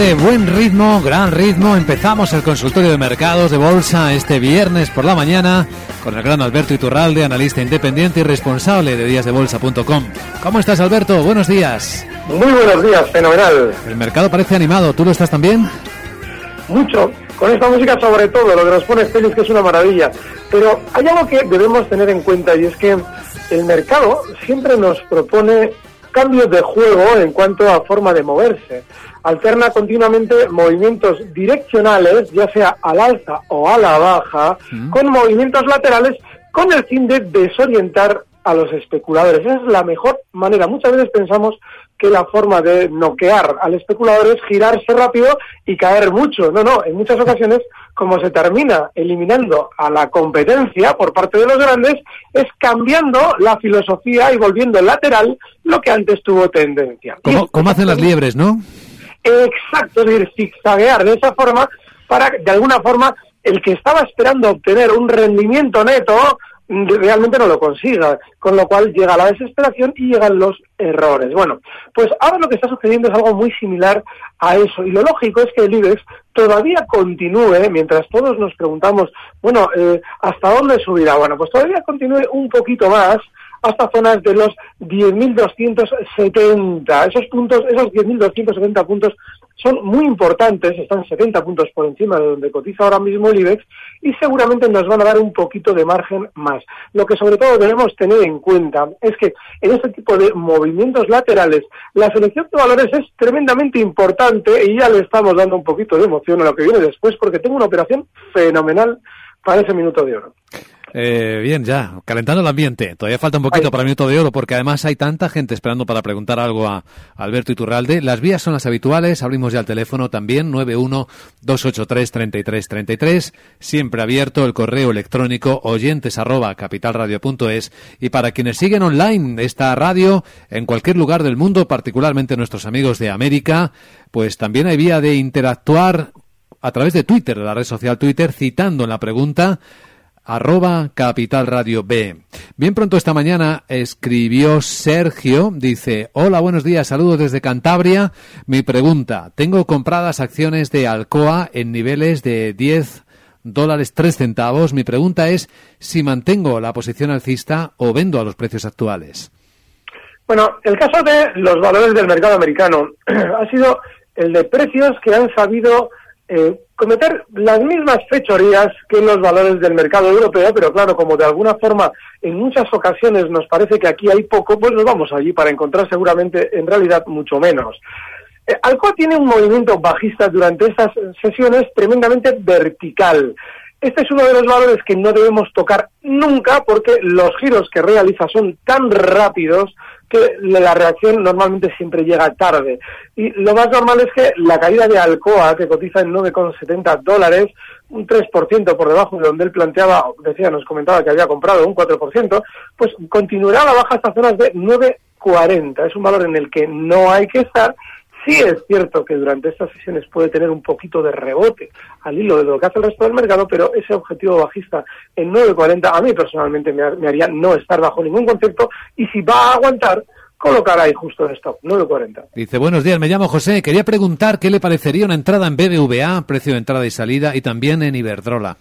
Este buen ritmo, gran ritmo, empezamos el consultorio de mercados de bolsa este viernes por la mañana con el gran Alberto Iturralde, analista independiente y responsable de díasdebolsa.com. ¿Cómo estás, Alberto? Buenos días. Muy buenos días, fenomenal. El mercado parece animado. ¿Tú lo estás también? Mucho. Con esta música sobre todo, lo que nos pone Félix, que es una maravilla. Pero hay algo que debemos tener en cuenta y es que el mercado siempre nos propone cambios de juego en cuanto a forma de moverse. Alterna continuamente movimientos direccionales, ya sea al alza o a la baja, con movimientos laterales con el fin de desorientar a los especuladores. Esa es la mejor manera. Muchas veces pensamos que la forma de noquear al especulador es girarse rápido y caer mucho. No, no, en muchas ocasiones, como se termina eliminando a la competencia por parte de los grandes, es cambiando la filosofía y volviendo lateral lo que antes tuvo tendencia. ¿Cómo, hacen las liebres, no? Exacto, es decir, zigzaguear de esa forma para, de alguna forma, el que estaba esperando obtener un rendimiento neto realmente no lo consiga, con lo cual llega la desesperación y llegan los errores. Bueno, pues ahora lo que está sucediendo es algo muy similar a eso y lo lógico es que el IBEX todavía continúe, mientras todos nos preguntamos, bueno, eh, ¿hasta dónde subirá? Bueno, pues todavía continúe un poquito más hasta zonas de los 10.270. Esos puntos, esos 10.270 puntos son muy importantes, están 70 puntos por encima de donde cotiza ahora mismo el IBEX y seguramente nos van a dar un poquito de margen más. Lo que sobre todo debemos tener en cuenta es que en este tipo de movimientos laterales la selección de valores es tremendamente importante y ya le estamos dando un poquito de emoción a lo que viene después porque tengo una operación fenomenal para ese minuto de oro. Eh, bien, ya, calentando el ambiente. Todavía falta un poquito para el minuto de oro porque además hay tanta gente esperando para preguntar algo a Alberto Iturralde. Las vías son las habituales, abrimos ya el teléfono también, 912833333, siempre abierto el correo electrónico oyentes arroba capitalradio.es y para quienes siguen online esta radio en cualquier lugar del mundo, particularmente nuestros amigos de América, pues también hay vía de interactuar a través de Twitter, la red social Twitter, citando en la pregunta arroba Capital Radio B. Bien pronto esta mañana escribió Sergio, dice, hola, buenos días, saludos desde Cantabria. Mi pregunta, tengo compradas acciones de Alcoa en niveles de 10 dólares 3 centavos. Mi pregunta es si mantengo la posición alcista o vendo a los precios actuales. Bueno, el caso de los valores del mercado americano ha sido el de precios que han sabido eh, cometer las mismas fechorías que los valores del mercado europeo, pero claro, como de alguna forma en muchas ocasiones nos parece que aquí hay poco, pues nos vamos allí para encontrar seguramente en realidad mucho menos. Eh, Alcoa tiene un movimiento bajista durante estas sesiones tremendamente vertical. Este es uno de los valores que no debemos tocar nunca porque los giros que realiza son tan rápidos que la reacción normalmente siempre llega tarde. Y lo más normal es que la caída de Alcoa, que cotiza en 9,70 dólares, un 3% por debajo de donde él planteaba, decía, nos comentaba que había comprado un 4%, pues continuará la baja hasta zonas de 9,40. Es un valor en el que no hay que estar Sí es cierto que durante estas sesiones puede tener un poquito de rebote al hilo de lo que hace el resto del mercado, pero ese objetivo bajista en 9.40 a mí personalmente me, haría no estar bajo ningún concepto y si va a aguantar, colocar ahí justo en stop, 9.40. Dice, buenos días, me llamo José. Quería preguntar qué le parecería una entrada en BBVA, precio de entrada y salida, y también en Iberdrola.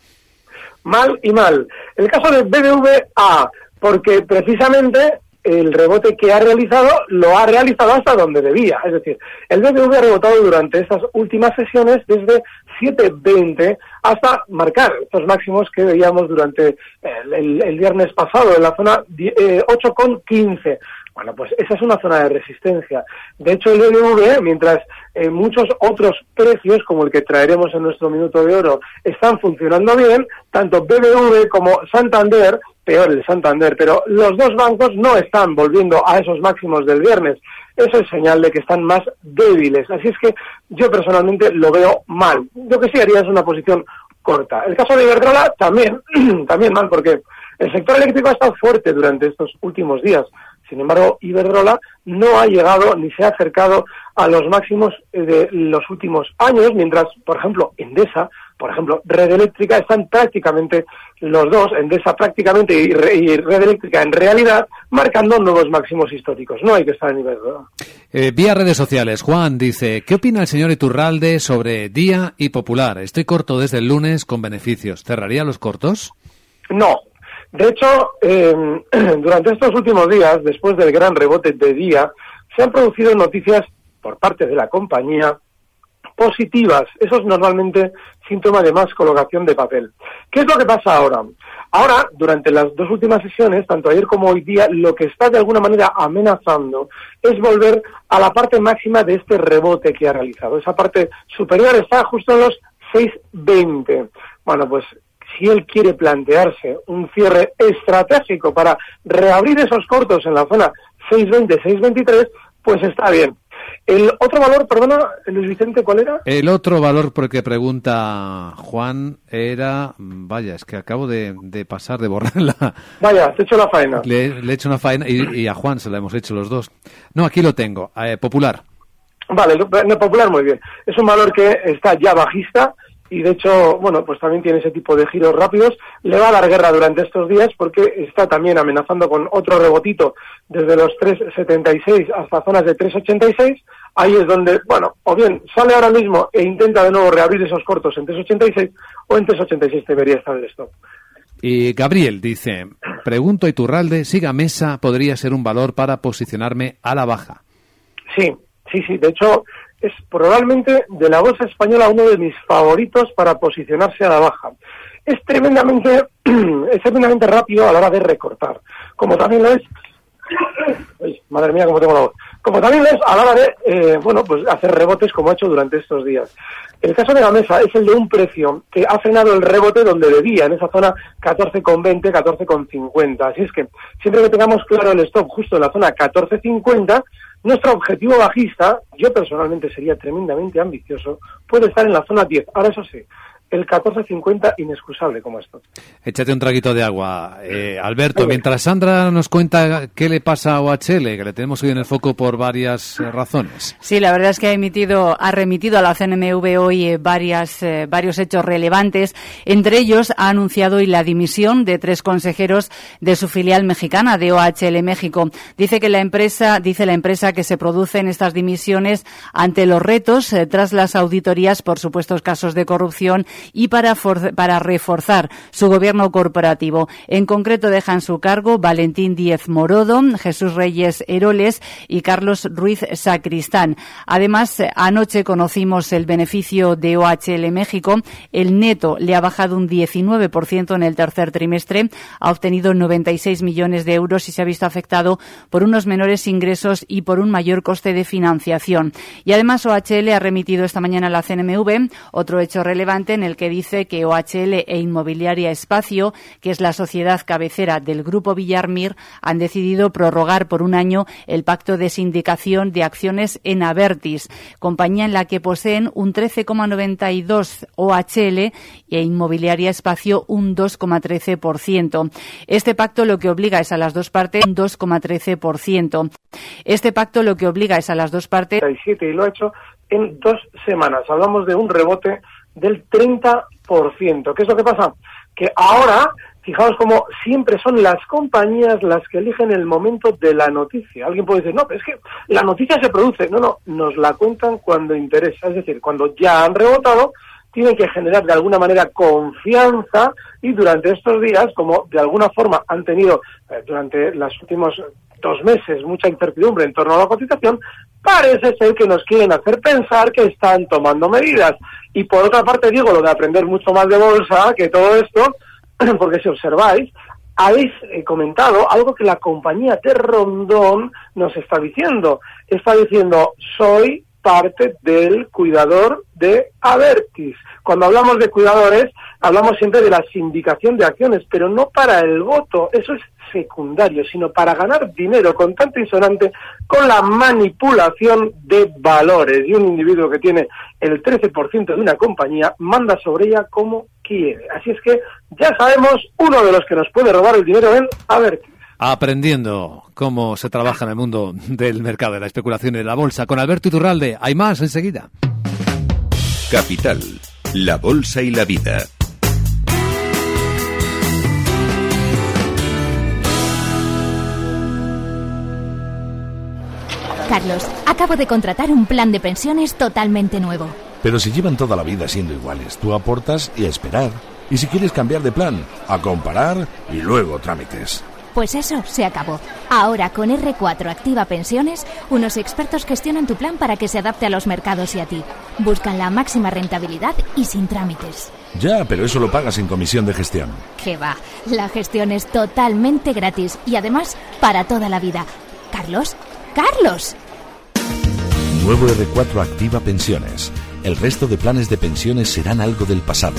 Mal y mal. El caso de BBVA, porque precisamente el rebote que ha realizado lo ha realizado hasta donde debía. Es decir, el BBV ha rebotado durante estas últimas sesiones desde 7.20 hasta marcar estos máximos que veíamos durante el, viernes pasado en la zona 8.15. Bueno, pues esa es una zona de resistencia. De hecho, el BBV, mientras eh, muchos otros precios, como el que traeremos en nuestro minuto de oro, están funcionando bien, tanto BBV como Santander peor el Santander, pero los dos bancos no están volviendo a esos máximos del viernes. Eso es señal de que están más débiles. Así es que yo personalmente lo veo mal. Yo que sí haría es una posición corta. El caso de Iberdrola también, también mal, porque el sector eléctrico ha estado fuerte durante estos últimos días. Sin embargo, Iberdrola no ha llegado ni se ha acercado a los máximos de los últimos años, mientras, por ejemplo, Endesa por ejemplo, red eléctrica, están prácticamente los dos, Endesa prácticamente y, red eléctrica en realidad, marcando nuevos máximos históricos. No hay que estar a nivel. Eh, vía redes sociales, Juan dice, ¿qué opina el señor Iturralde sobre Día y Popular? Estoy corto desde el lunes con beneficios. ¿Cerraría los cortos? No. De hecho, em, durante estos últimos días, después del gran rebote de Día, se han producido noticias por parte de la compañía positivas. Eso es normalmente síntoma de más colocación de papel. ¿Qué es lo que pasa ahora? Ahora, durante las dos últimas sesiones, tanto ayer como hoy día, lo que está de alguna manera amenazando es volver a la parte máxima de este rebote que ha realizado. Esa parte superior está justo en los 6.20. Bueno, pues si él quiere plantearse un cierre estratégico para reabrir esos cortos en la zona 6.20, 6.23, pues está bien. El otro valor, perdona, Luis Vicente, ¿cuál era? El otro valor por el que pregunta Juan era, vaya, es que acabo de, pasar, de borrarla. Vaya, te he hecho la faena. Le, he hecho una faena y, a Juan se la hemos hecho los dos. No, aquí lo tengo, eh, popular. Vale, popular muy bien. Es un valor que está ya bajista, y de hecho, bueno, pues también tiene ese tipo de giros rápidos. Le va a dar guerra durante estos días porque está también amenazando con otro rebotito desde los 3,76 hasta zonas de 3,86. Ahí es donde, bueno, o bien sale ahora mismo e intenta de nuevo reabrir esos cortos en 3,86 o en 3,86 debería estar el stop. Y Gabriel dice, pregunto a Iturralde, siga mesa podría ser un valor para posicionarme a la baja. Sí, sí, sí. De hecho, es probablemente de la bolsa española uno de mis favoritos para posicionarse a la baja. Es tremendamente, es tremendamente rápido a la hora de recortar, como también lo es, madre mía, cómo tengo la voz, como también lo es a la hora de, eh, bueno, pues hacer rebotes como ha hecho durante estos días. El caso de la mesa es el de un precio que ha frenado el rebote donde debía, en esa zona 14,20, 14,50. Así es que siempre que tengamos claro el stop justo en la zona 14,50, nuestro objetivo bajista, yo personalmente sería tremendamente ambicioso, puede estar en la zona 10. Ahora eso sí, el 14.50 inexcusable como esto. Échate un traguito de agua. Eh, Alberto, mientras Sandra nos cuenta qué le pasa a OHL, que le tenemos hoy en el foco por varias eh, razones. Sí, la verdad es que ha emitido, ha remitido a la CNMV hoy eh, varias, varios hechos relevantes. Entre ellos ha anunciado hoy la dimisión de tres consejeros de su filial mexicana de OHL México. Dice que la empresa, dice la empresa que se producen estas dimisiones ante los retos tras las auditorías por supuestos casos de corrupción y para, para reforzar su gobierno corporativo. En concreto dejan su cargo Valentín Díez Morodo, Jesús Reyes Heroles y Carlos Ruiz Sacristán. Además, anoche conocimos el beneficio de OHL México. El neto le ha bajado un 19% en el tercer trimestre, ha obtenido 96 millones de euros y se ha visto afectado por unos menores ingresos y por un mayor coste de financiación. Y además OHL ha remitido esta mañana a la CNMV otro hecho relevante que dice que OHL e Inmobiliaria Espacio, que es la sociedad cabecera del grupo Villarmir, han decidido prorrogar por un año el pacto de sindicación de acciones en Avertis, compañía en la que poseen un 13,92 OHL e Inmobiliaria Espacio un 2,13%. Este pacto lo que obliga es a las dos partes un 2,13%. Este pacto lo que obliga es a las dos partes y lo ha hecho en dos semanas. Hablamos de un rebote del 30%. ¿Qué es lo que pasa? Que ahora, fijaos como siempre son las compañías las que eligen el momento de la noticia. Alguien puede decir, no, pero es que la noticia se produce. No, no, nos la cuentan cuando interesa. Es decir, cuando ya han rebotado, tienen que generar de alguna manera confianza y durante estos días, como de alguna forma han tenido eh, durante los últimos dos meses mucha incertidumbre en torno a la cotización, parece ser que nos quieren hacer pensar que están tomando medidas. Y por otra parte digo lo de aprender mucho más de bolsa que todo esto, porque si observáis, habéis eh, comentado algo que la compañía de Rondón nos está diciendo. Está diciendo, soy parte del cuidador de Avertis. Cuando hablamos de cuidadores, hablamos siempre de la sindicación de acciones, pero no para el voto, eso es secundario, sino para ganar dinero con tanto insonante con la manipulación de valores. Y un individuo que tiene el 13% de una compañía manda sobre ella como quiere. Así es que ya sabemos uno de los que nos puede robar el dinero en Avertis aprendiendo cómo se trabaja en el mundo del mercado de la especulación y de la bolsa. Con Alberto Iturralde, hay más enseguida. Capital, la bolsa y la vida. Carlos, acabo de contratar un plan de pensiones totalmente nuevo. Pero si llevan toda la vida siendo iguales, tú aportas y a esperar. Y si quieres cambiar de plan, a comparar y luego trámites. Pues eso se acabó. Ahora con R4 Activa Pensiones, unos expertos gestionan tu plan para que se adapte a los mercados y a ti. Buscan la máxima rentabilidad y sin trámites. Ya, pero eso lo pagas sin comisión de gestión. Que va, la gestión es totalmente gratis y además para toda la vida. Carlos, Carlos. Nuevo R4 Activa Pensiones. El resto de planes de pensiones serán algo del pasado.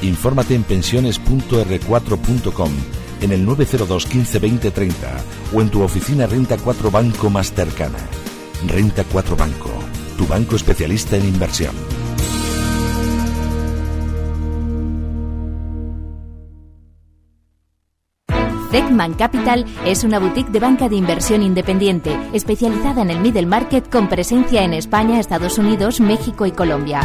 Infórmate en pensiones.r4.com en el 902 15 20 30 o en tu oficina Renta 4 Banco más cercana. Renta 4 Banco, tu banco especialista en inversión. Techman Capital es una boutique de banca de inversión independiente, especializada en el middle market con presencia en España, Estados Unidos, México y Colombia.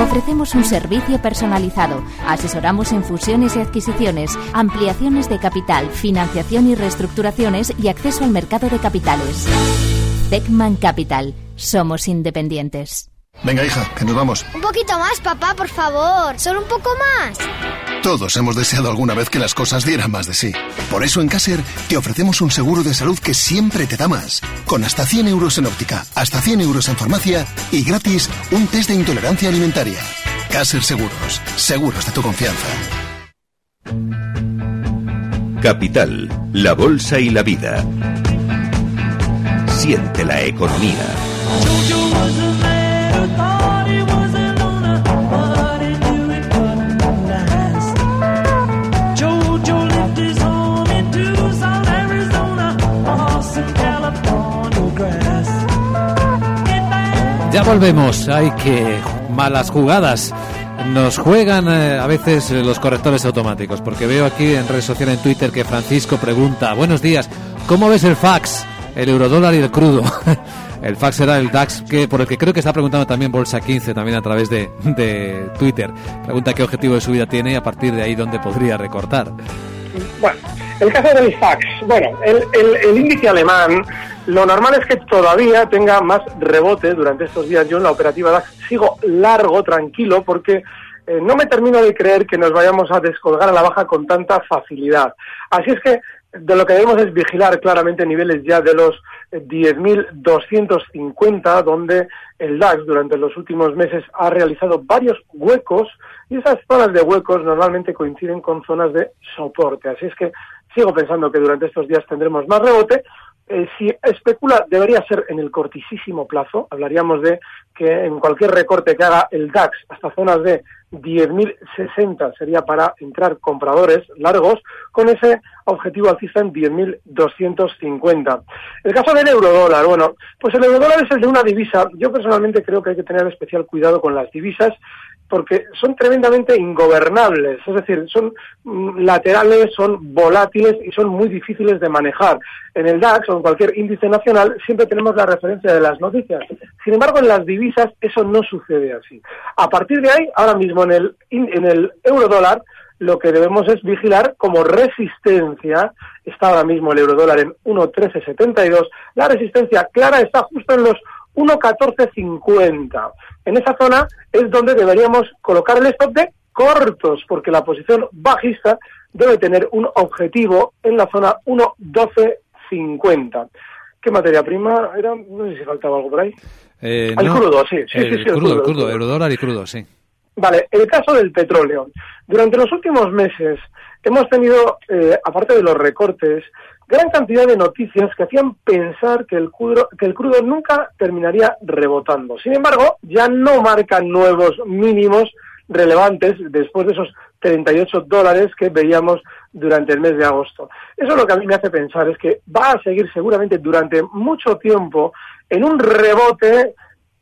Ofrecemos un servicio personalizado, asesoramos en fusiones y adquisiciones, ampliaciones de capital, financiación y reestructuraciones y acceso al mercado de capitales. Techman Capital. Somos independientes. Venga, hija, que nos vamos. Un poquito más, papá, por favor. Solo un poco más. Todos hemos deseado alguna vez que las cosas dieran más de sí. Por eso en Caser te ofrecemos un seguro de salud que siempre te da más. Con hasta 100 euros en óptica, hasta 100 euros en farmacia y gratis un test de intolerancia alimentaria. Caser Seguros. Seguros de tu confianza. Capital, la bolsa y la vida. Siente la economía. Volvemos. Hay que malas jugadas. Nos juegan eh, a veces los correctores automáticos, porque veo aquí en redes sociales, en Twitter, que Francisco pregunta, buenos días, ¿cómo ves el fax, el eurodólar y el crudo? el fax será el DAX, que por el que creo que está preguntando también Bolsa 15, también a través de, de Twitter. Pregunta qué objetivo de subida tiene y a partir de ahí dónde podría recortar. Bueno, el caso del fax, bueno, el, el, índice alemán lo normal es que todavía tenga más rebote durante estos días. Yo en la operativa DAX sigo largo, tranquilo, porque eh, no me termino de creer que nos vayamos a descolgar a la baja con tanta facilidad. Así es que de lo que debemos es vigilar claramente niveles ya de los 10.250, donde el DAX durante los últimos meses ha realizado varios huecos y esas zonas de huecos normalmente coinciden con zonas de soporte. Así es que sigo pensando que durante estos días tendremos más rebote. Eh, si especula, debería ser en el cortísimo plazo. Hablaríamos de que en cualquier recorte que haga el DAX hasta zonas de 10.060 sería para entrar compradores largos con ese objetivo alcista en 10.250. El caso del euro dólar, bueno, pues el euro dólar es el de una divisa. Yo personalmente creo que hay que tener especial cuidado con las divisas porque son tremendamente ingobernables, es decir, son mm, laterales, son volátiles y son muy difíciles de manejar. En el DAX o en cualquier índice nacional siempre tenemos la referencia de las noticias. Sin embargo, en las divisas eso no sucede así. A partir de ahí, ahora mismo en el, en el euro dólar, lo que debemos es vigilar como resistencia, está ahora mismo el euro dólar en 1.1372, la resistencia clara está justo en los 1.1450. En esa zona es donde deberíamos colocar el stop de cortos, porque la posición bajista debe tener un objetivo en la zona 1.1250. ¿Qué materia prima era? No sé si faltaba algo por ahí. Eh, el no, crudo, sí. sí, el sí, sí, el crudo, el crudo, el crudo. y crudo, sí. Vale, el caso del petróleo. Durante los últimos meses hemos tenido, eh, aparte de los recortes, gran cantidad de noticias que hacían pensar que el, crudo, que el crudo nunca terminaría rebotando. Sin embargo, ya no marcan nuevos mínimos relevantes después de esos 38 dólares que veíamos durante el mes de agosto. Eso lo que a mí me hace pensar es que va a seguir seguramente durante mucho tiempo en un rebote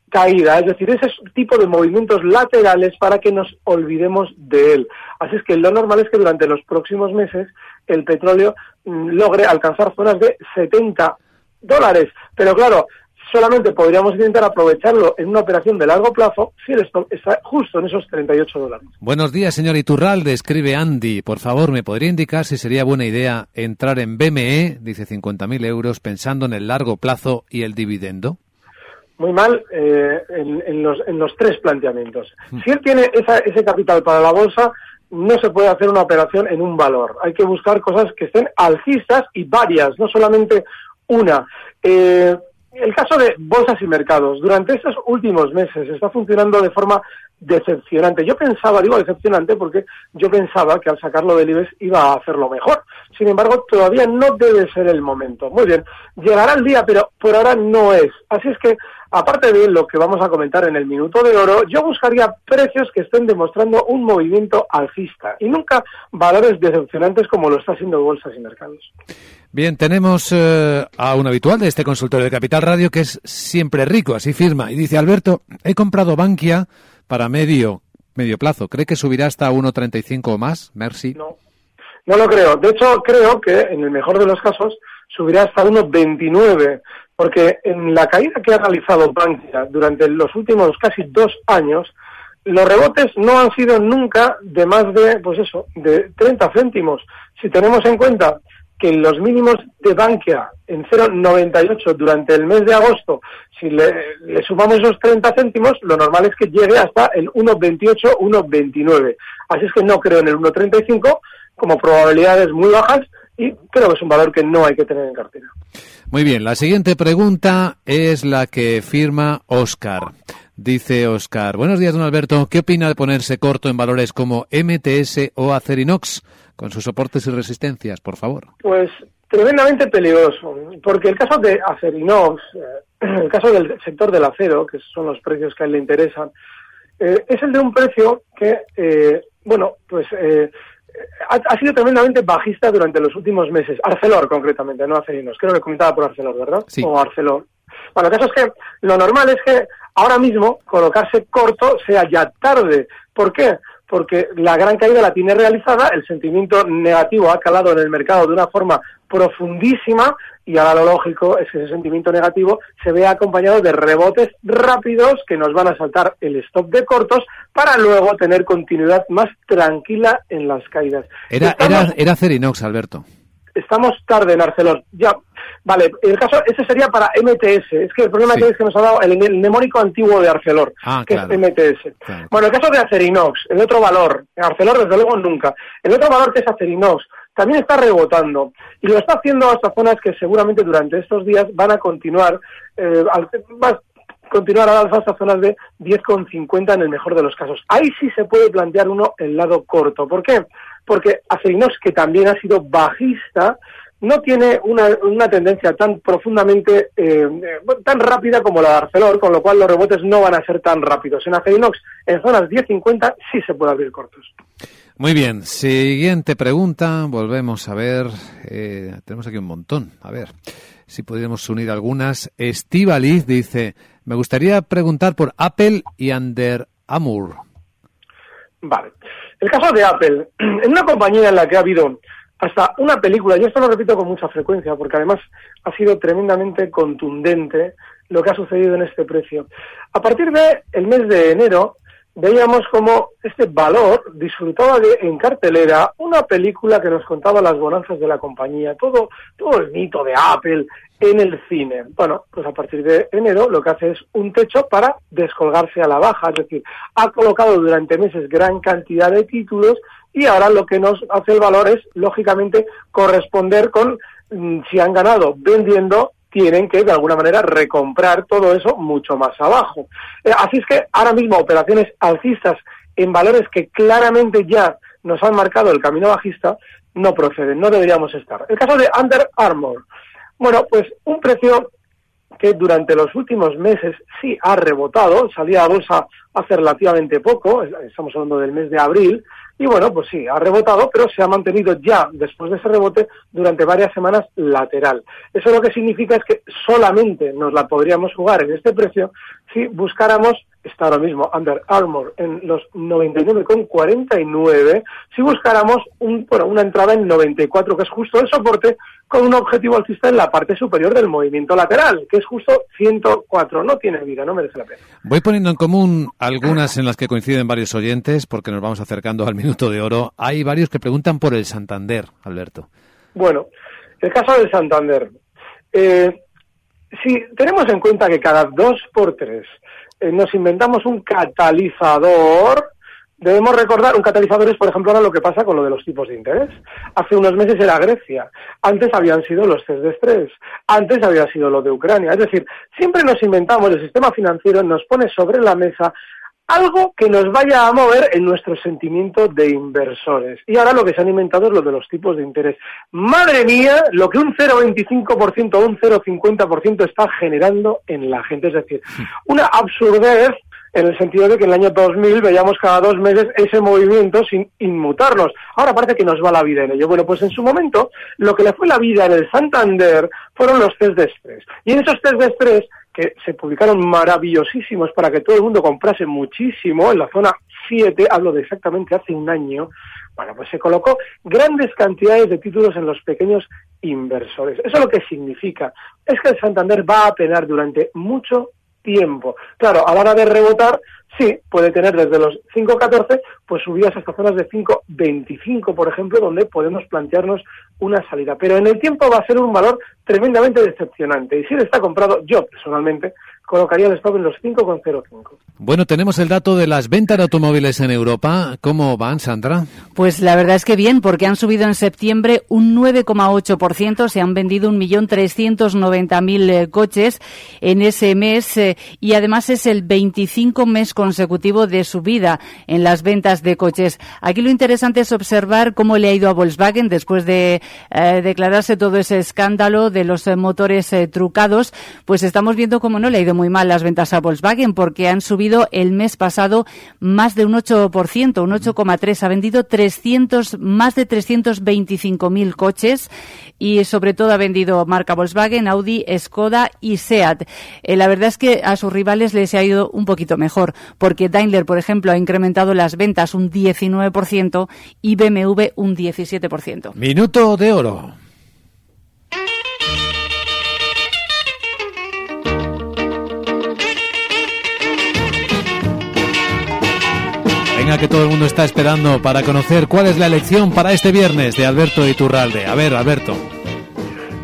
caída, es decir, ese tipo de movimientos laterales para que nos olvidemos de él. Así es que lo normal es que durante los próximos meses el petróleo mm, logre alcanzar zonas de 70 dólares. Pero claro, solamente podríamos intentar aprovecharlo en una operación de largo plazo si el stock está justo en esos 38 dólares. Buenos días, señor Iturralde, escribe Andy. Por favor, ¿me podría indicar si sería buena idea entrar en BME, dice 50.000 euros, pensando en el largo plazo y el dividendo? Muy mal eh, en, en, los, en los tres planteamientos. Si él tiene esa, ese capital para la bolsa, no se puede hacer una operación en un valor. Hay que buscar cosas que estén alcistas y varias, no solamente una. Eh, el caso de bolsas y mercados, durante estos últimos meses está funcionando de forma decepcionante. Yo pensaba, digo decepcionante porque yo pensaba que al sacarlo del IBEX iba a hacerlo mejor. Sin embargo, todavía no debe ser el momento. Muy bien, llegará el día, pero por ahora no es. Así es que, aparte de lo que vamos a comentar en el minuto de oro, yo buscaría precios que estén demostrando un movimiento alcista y nunca valores decepcionantes como lo está haciendo bolsas y mercados. Bien, tenemos eh, a un habitual de este consultorio de Capital Radio que es siempre rico, así firma. Y dice, Alberto, he comprado Bankia para medio, medio plazo. ¿Cree que subirá hasta 1,35 o más? Merci. No, no lo creo. De hecho, creo que en el mejor de los casos subirá hasta 1,29, porque en la caída que ha realizado Bankia durante los últimos casi dos años, los rebotes no han sido nunca de más de, pues eso, de 30 céntimos. Si tenemos en cuenta que los mínimos de Bankia en 0,98 durante el mes de agosto, si le, sumamos esos 30 céntimos, lo normal es que llegue hasta el 1,28, 1,29. Así es que no creo en el 1,35 como probabilidades muy bajas y creo que es un valor que no hay que tener en cartera. Muy bien, la siguiente pregunta es la que firma Oscar. Dice Oscar, buenos días, don Alberto. ¿Qué opina de ponerse corto en valores como MTS o Acerinox con sus soportes y resistencias, por favor? Pues tremendamente peligroso, porque el caso de Acerinox, eh, el caso del sector del acero, que son los precios que a él le interesan, eh, es el de un precio que, eh, bueno, pues ha, ha, sido tremendamente bajista durante los últimos meses. Arcelor, concretamente, no Acerinos. Creo que comentaba por Arcelor, ¿verdad? Sí. O Arcelor. Bueno, el caso es que lo normal es que ahora mismo colocarse corto sea ya tarde. ¿Por qué? Porque la gran caída la tiene realizada, el sentimiento negativo ha calado en el mercado de una forma profundísima y ahora lo lógico es que ese sentimiento negativo se vea acompañado de rebotes rápidos que nos van a saltar el stop de cortos para luego tener continuidad más tranquila en las caídas. Era, Estamos... era, era Cerinox, Alberto. estamos tarde en Arcelor. Ya, vale, el caso, ese sería para MTS. Es que el problema que es que nos ha dado el, el mnemónico antiguo de Arcelor, Ah, que claro. es MTS. Bueno, el caso de Acerinox, el otro valor, Arcelor desde luego nunca. El otro valor que es Acerinox, también está rebotando y lo está haciendo hasta zonas que seguramente durante estos días van a continuar, eh, al- a continuar al alza hasta zonas de 10,50 en el mejor de los casos. Ahí sí se puede plantear uno el lado corto. ¿Por qué? Porque Acerinox, que también ha sido bajista, no tiene una, una tendencia tan profundamente, eh, eh, tan rápida como la de Arcelor, con lo cual los rebotes no van a ser tan rápidos. En Acerinox, en zonas 10.50, sí se puede abrir cortos. Muy bien, siguiente pregunta. Volvemos a ver. eh, tenemos aquí un montón. A ver si podríamos unir algunas. Estivaliz dice: Me gustaría preguntar por Apple y Under Armour. Vale. El caso de Apple, en una compañía en la que ha habido hasta una película, y esto lo repito con mucha frecuencia, porque además ha sido tremendamente contundente lo que ha sucedido en este precio. A partir del el mes de enero, veíamos como este valor disfrutaba de en cartelera una película que nos contaba las bonanzas de la compañía, todo, todo el mito de Apple en el cine. Bueno, pues a partir de enero lo que hace es un techo para descolgarse a la baja, es decir, ha colocado durante meses gran cantidad de títulos y ahora lo que nos hace el valor es, lógicamente, corresponder con mm, si han ganado vendiendo tienen que de alguna manera recomprar todo eso mucho más abajo. Eh, así es que ahora mismo operaciones alcistas en valores que claramente ya nos han marcado el camino bajista no proceden, no deberíamos estar. El caso de Under Armour. Bueno, pues un precio que durante los últimos meses sí ha rebotado, salía a bolsa hace relativamente poco, estamos hablando del mes de abril, y bueno, pues sí, ha rebotado, pero se ha mantenido ya después de ese rebote durante varias semanas lateral. Eso lo que significa es que solamente nos la podríamos jugar en este precio si buscáramos, está ahora mismo Under Armour en los 99,49, si buscáramos un, bueno, una entrada en 94, que es justo el soporte, con un objetivo alcista en la parte superior del movimiento lateral, que es justo 104. No tiene vida, no merece la pena. Voy poniendo en común algunas en las que coinciden varios oyentes, porque nos vamos acercando al minuto de oro. Hay varios que preguntan por el Santander, Alberto. Bueno, el caso del Santander. Eh, si tenemos en cuenta que cada dos por tres eh, nos inventamos un catalizador, debemos recordar, un catalizador es, por ejemplo, ahora lo que pasa con lo de los tipos de interés. Hace unos meses era Grecia, antes habían sido los test de estrés, antes había sido lo de Ucrania. Es decir, siempre nos inventamos, el sistema financiero nos pone sobre la mesa algo que nos vaya a mover en nuestro sentimiento de inversores. Y ahora lo que se han inventado es lo de los tipos de interés. Madre mía, lo que un 0,25% o un 0,50% está generando en la gente. Es decir, una absurdez en el sentido de que en el año 2000 veíamos cada dos meses ese movimiento sin inmutarnos. Ahora parece que nos va la vida en ello. Bueno, pues en su momento lo que le fue la vida en el Santander fueron los test de estrés. Y en esos test de estrés que se publicaron maravillosísimos para que todo el mundo comprase muchísimo en la zona 7, hablo de exactamente hace un año, bueno, pues se colocó grandes cantidades de títulos en los pequeños inversores. Eso lo que significa es que el Santander va a penar durante mucho tiempo. Claro, a la hora de rebotar, sí, puede tener desde los 5.14, pues subidas hasta zonas de 5.25, por ejemplo, donde podemos plantearnos una salida. Pero en el tiempo va a ser un valor tremendamente decepcionante. Y si él está comprado, yo personalmente colocaría el stop en los 5,05. Bueno, tenemos el dato de las ventas de automóviles en Europa. ¿Cómo van, Sandra? Pues la verdad es que bien, porque han subido en septiembre un 9,8%, se han vendido 1.390.000 eh, coches en ese mes eh, y además es el 25 mes consecutivo de subida en las ventas de coches. Aquí lo interesante es observar cómo le ha ido a Volkswagen después de eh, declararse todo ese escándalo de los eh, motores eh, trucados, pues estamos viendo cómo no le ha ido muy mal las ventas a Volkswagen porque han subido el mes pasado más de un 8%, un 8,3. Ha vendido 300, más de 325.000 coches y sobre todo ha vendido marca Volkswagen, Audi, Skoda y Seat. Eh, la verdad es que a sus rivales les ha ido un poquito mejor porque Daimler, por ejemplo, ha incrementado las ventas un 19% y BMW un 17%. Minuto de oro. Que todo el mundo está esperando para conocer cuál es la elección para este viernes de Alberto Iturralde. A ver, Alberto.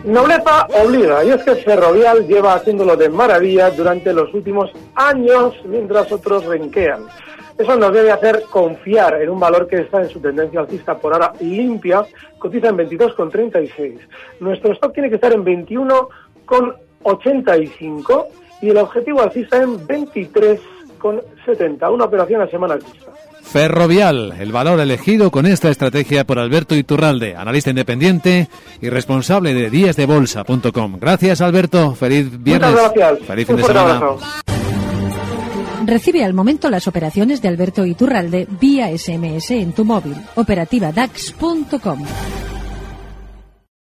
Nobleza obliga, y es que Ferrovial lleva haciéndolo de maravilla durante los últimos años mientras otros renquean. Eso nos debe hacer confiar en un valor que está en su tendencia alcista por ahora limpia, cotiza en 22,36. Nuestro stock tiene que estar en 21,85 y el objetivo alcista en 23,70. Una operación a semana alcista. Ferrovial, el valor elegido con esta estrategia por Alberto Iturralde, analista independiente y responsable de díasdebolsa.com. Gracias, Alberto. Feliz viernes. Muchas gracias. Feliz fin de semana. Recibe al momento las operaciones de Alberto Iturralde vía SMS en tu móvil. Operativa DAX.com.